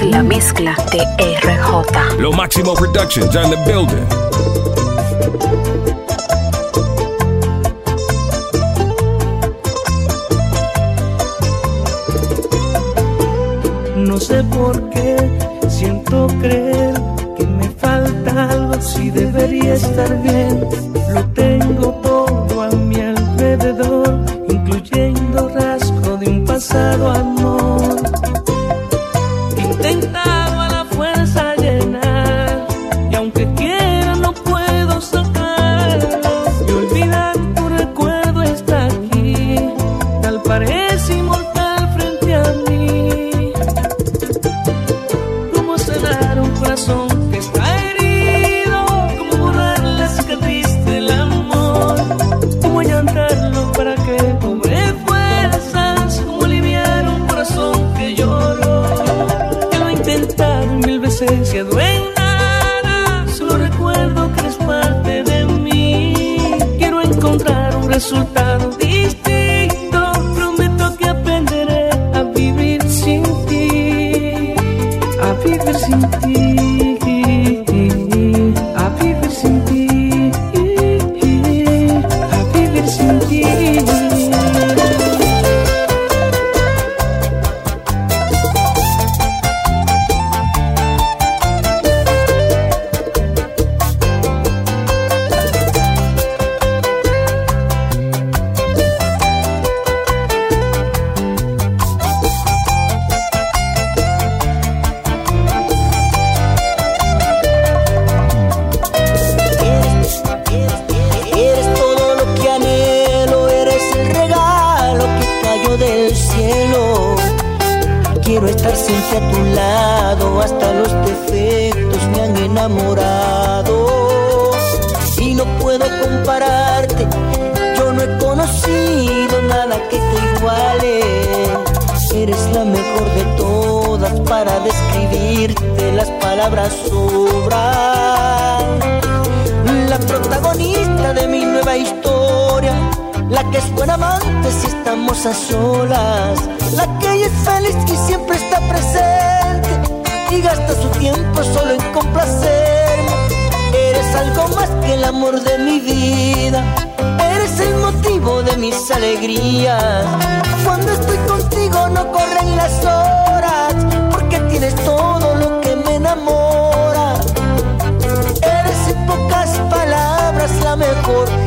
es la mezcla de RJ. Lo Máximo Productions on the building. No sé por qué siento creer que me falta algo si debería estar bien. Quiero estar siempre a tu lado, hasta los defectos me han enamorado. Y no puedo compararte, yo no he conocido nada que te iguale. Eres la mejor de todas para describirte, las palabras sobran la protagonista de mi nueva historia, la que es buena amante si estamos a solas, la que es feliz y siempre está presente y gasta su tiempo solo en complacerme. Eres algo más que el amor de mi vida, eres el motivo de mis alegrías. Cuando estoy contigo no corren las horas, porque tienes todo lo que me enamora. Eres en pocas palabras la mejor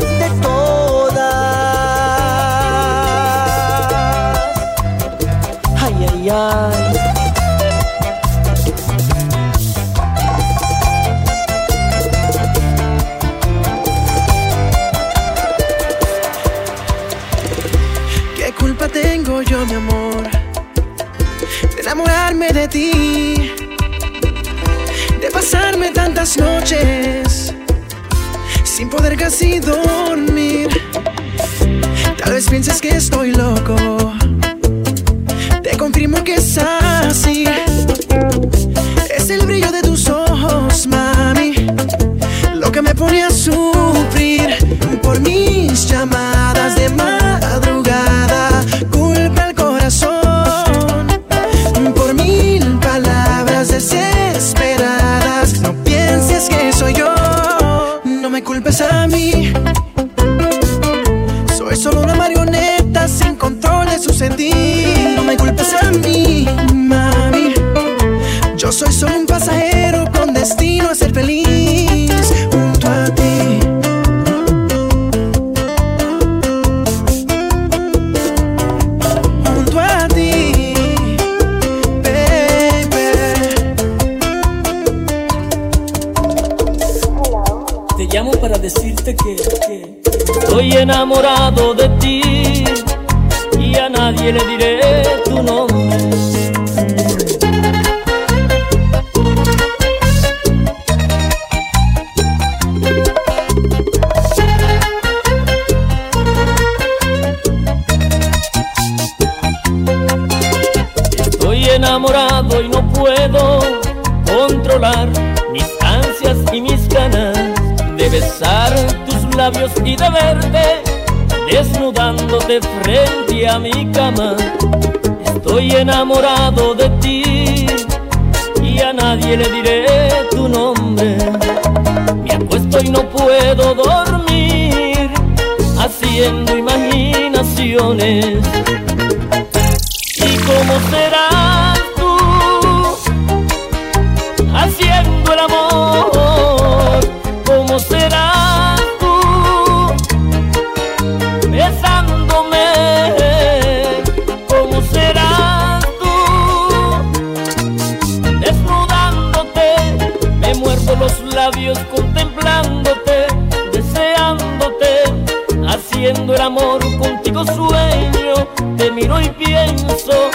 ¿Qué culpa tengo yo, mi amor, de enamorarme de ti? De pasarme tantas noches sin poder casi dormir. Tal vez pienses que estoy loco. Confirmo que es así. Es el brillo de tus ojos, mami, lo que me pone a sufrir por mis llamadas de madrugada. Culpa al corazón por mil palabras desesperadas. No pienses que soy yo, no me culpes a mí. Labios y de verte desnudándote frente a mi cama. Estoy enamorado de ti nadie le diré tu nombre. Me acuesto y no puedo dormir, haciendo imaginaciones. ¿Y cómo serás tú haciendo Te miro y pienso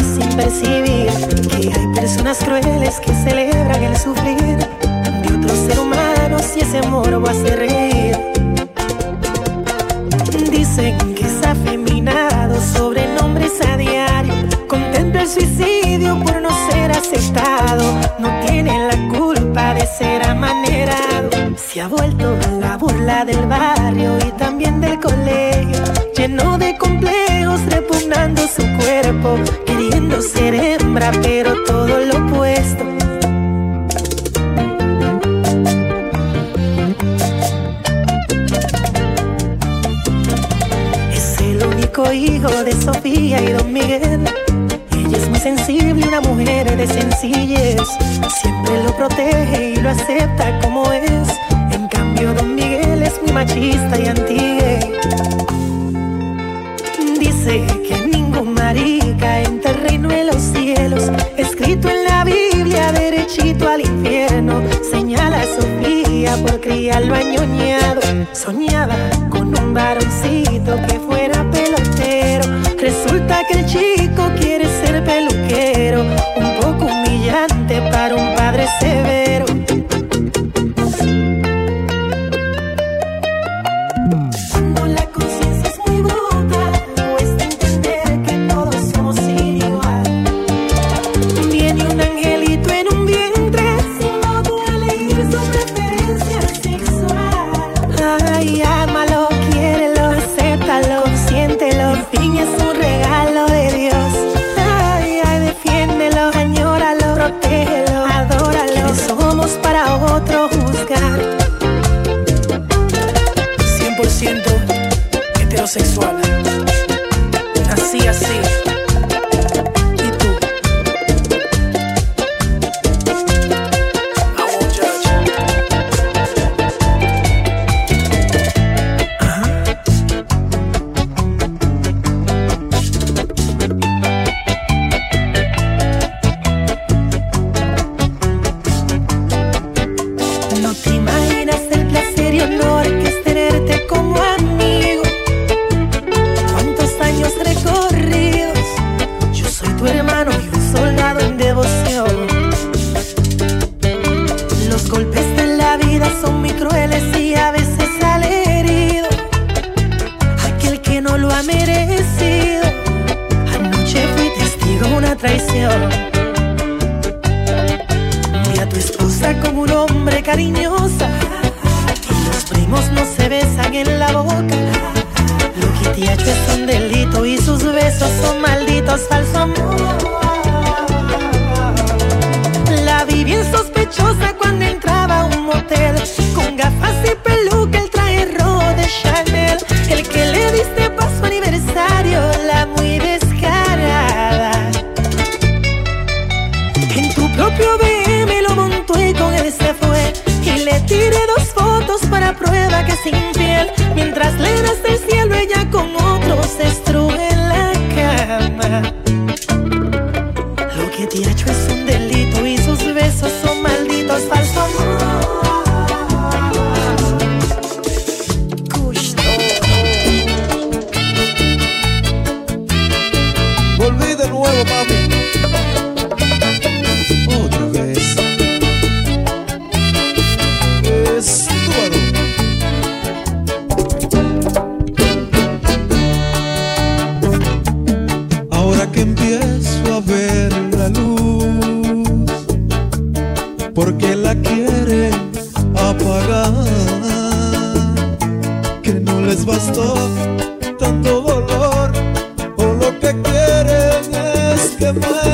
sin percibir que hay personas crueles que celebran el sufrir. De otro ser humano si ese morbo hace reír. Dicen Se ha vuelto la burla del barrio y también del colegio. Lleno de complejos, repugnando su cuerpo. Queriendo ser hembra, pero todo lo opuesto. Es el único hijo de Sofía y Don Miguel. Sensible, una mujer de sencillez. Siempre lo protege y lo acepta como es. En cambio, Don Miguel es muy machista y anti Dice que ningún marica entra el reino de los cielos. Escrito en la Biblia, derechito al infierno. Señala a Sofía por criarlo añoñado. Soñaba con un varoncito que fuera pelotero. Resulta que el chico quiere ser peluquero. Un poco humillante para un padre severo. A tu esposa como un hombre cariñosa. Los primos no se besan en la boca. Lo que te ha hecho es un delito y sus besos son malditos, falso amor. La vi bien sospechosa cuando entraba a un motel. Con gafas y Little que no les bastó tanto dolor, o lo que quieren es quemar.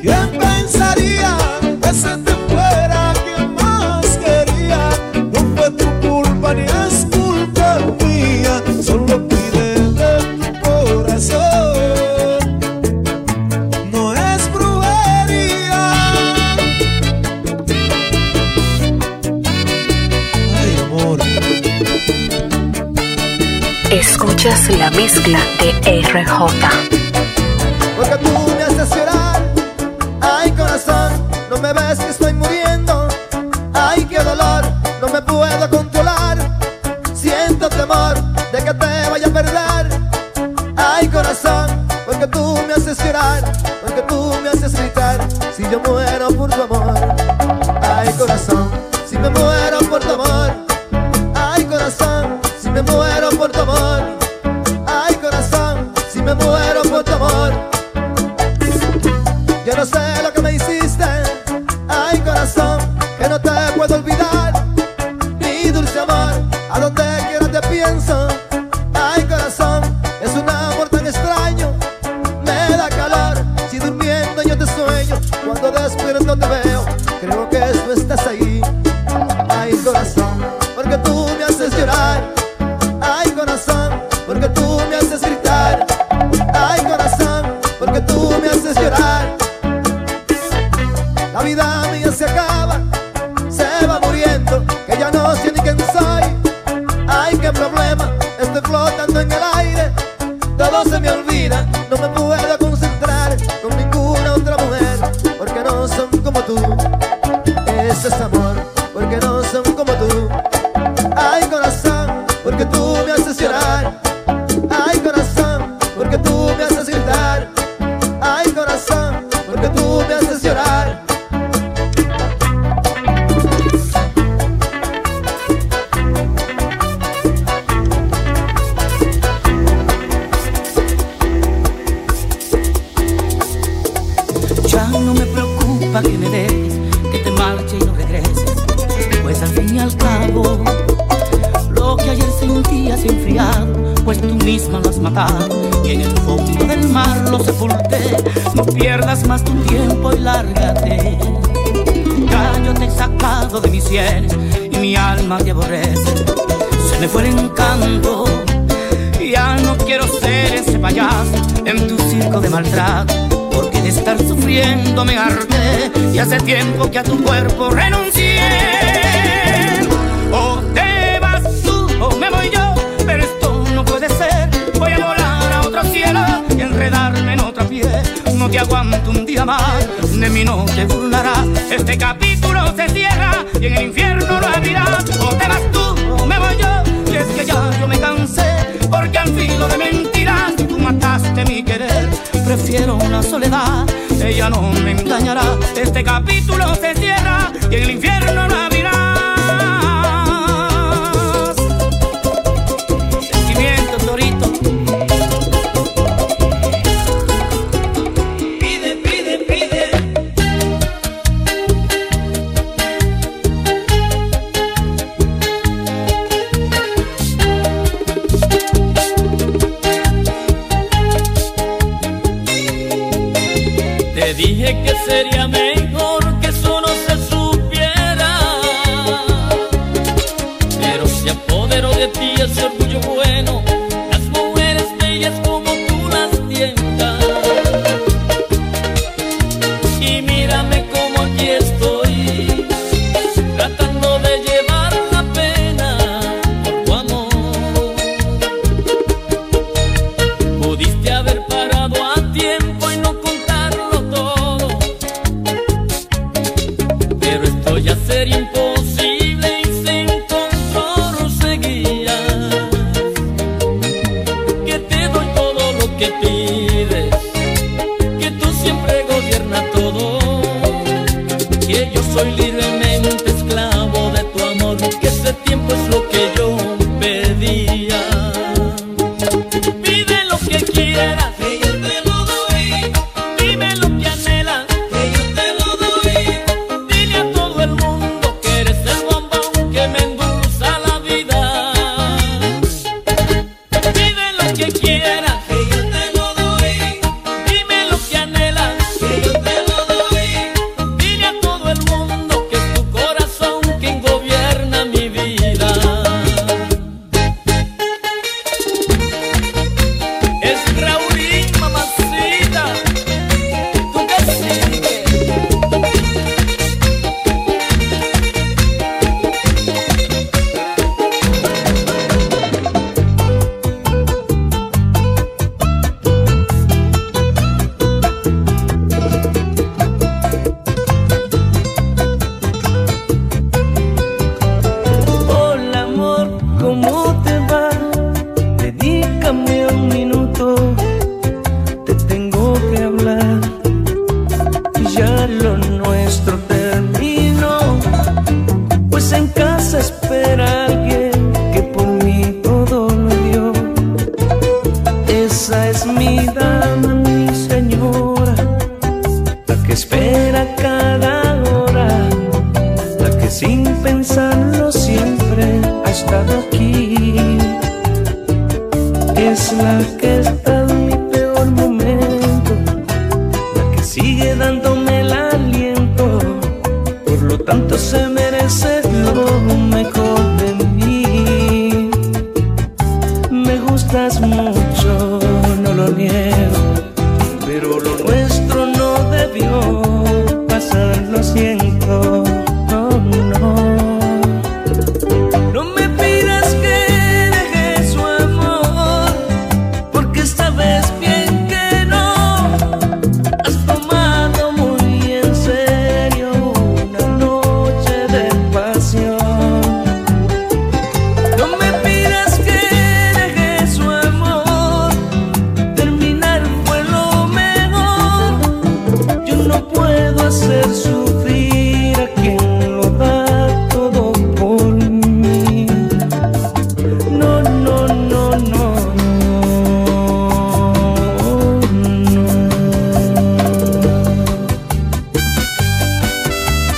Quién pensaría que se te fuera quien más quería, no fue tu culpa ni es culpa mía, solo pide de tu corazón, no es brujería. Ay, amor, escuchas la mezcla de RJ. Ay corazón, porque tú me haces llorar, porque tú me haces gritar, si yo muero por tu amor. Ay corazón, si me muero por tu amor. Ay corazón, si me muero por tu amor. Ay corazón, si me muero por tu amor. Yo no sé no te ve aborrece. Se me fue el encanto, ya no quiero ser ese payaso en tu circo de maltrato. Porque de estar sufriendo me harté y hace tiempo que a tu cuerpo renuncié. te aguanto un día más, de mí no te burlarás. Este capítulo se cierra y en el infierno lo abrirás. O te vas tú o me voy yo, y es que ya yo me cansé, porque al filo de mentiras tú mataste mi querer. Prefiero la soledad, ella no me engañará. esa es mi dama, mi señor.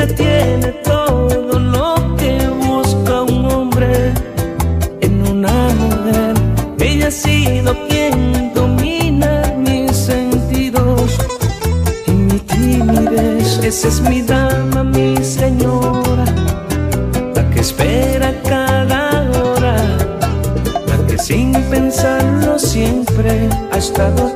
Ella tiene todo lo que busca un hombre en una mujer. Ella ha sido quien domina mis sentidos y mi timidez. Esa es mi dama, mi señora, la que espera cada hora, la que sin pensarlo siempre ha estado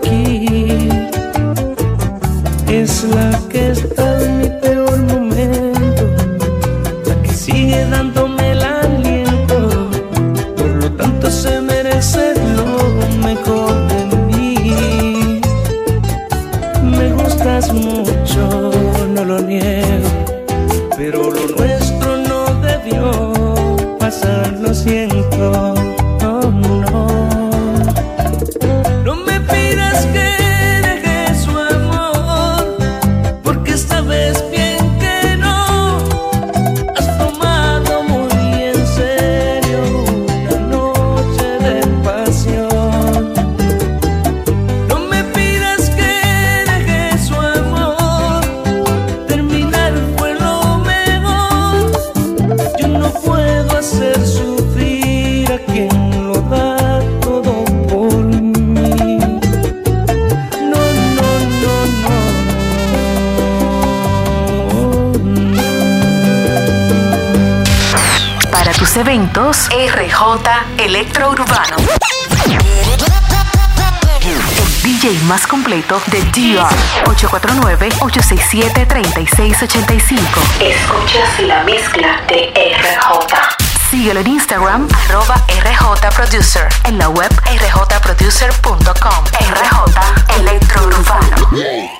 RJ Electrourbano. El DJ más completo de DR 849-867-3685. Escuchas la mezcla de RJ. Síguelo en Instagram, arroba RJ Producer. En la web rjproducer.com. RJ Electro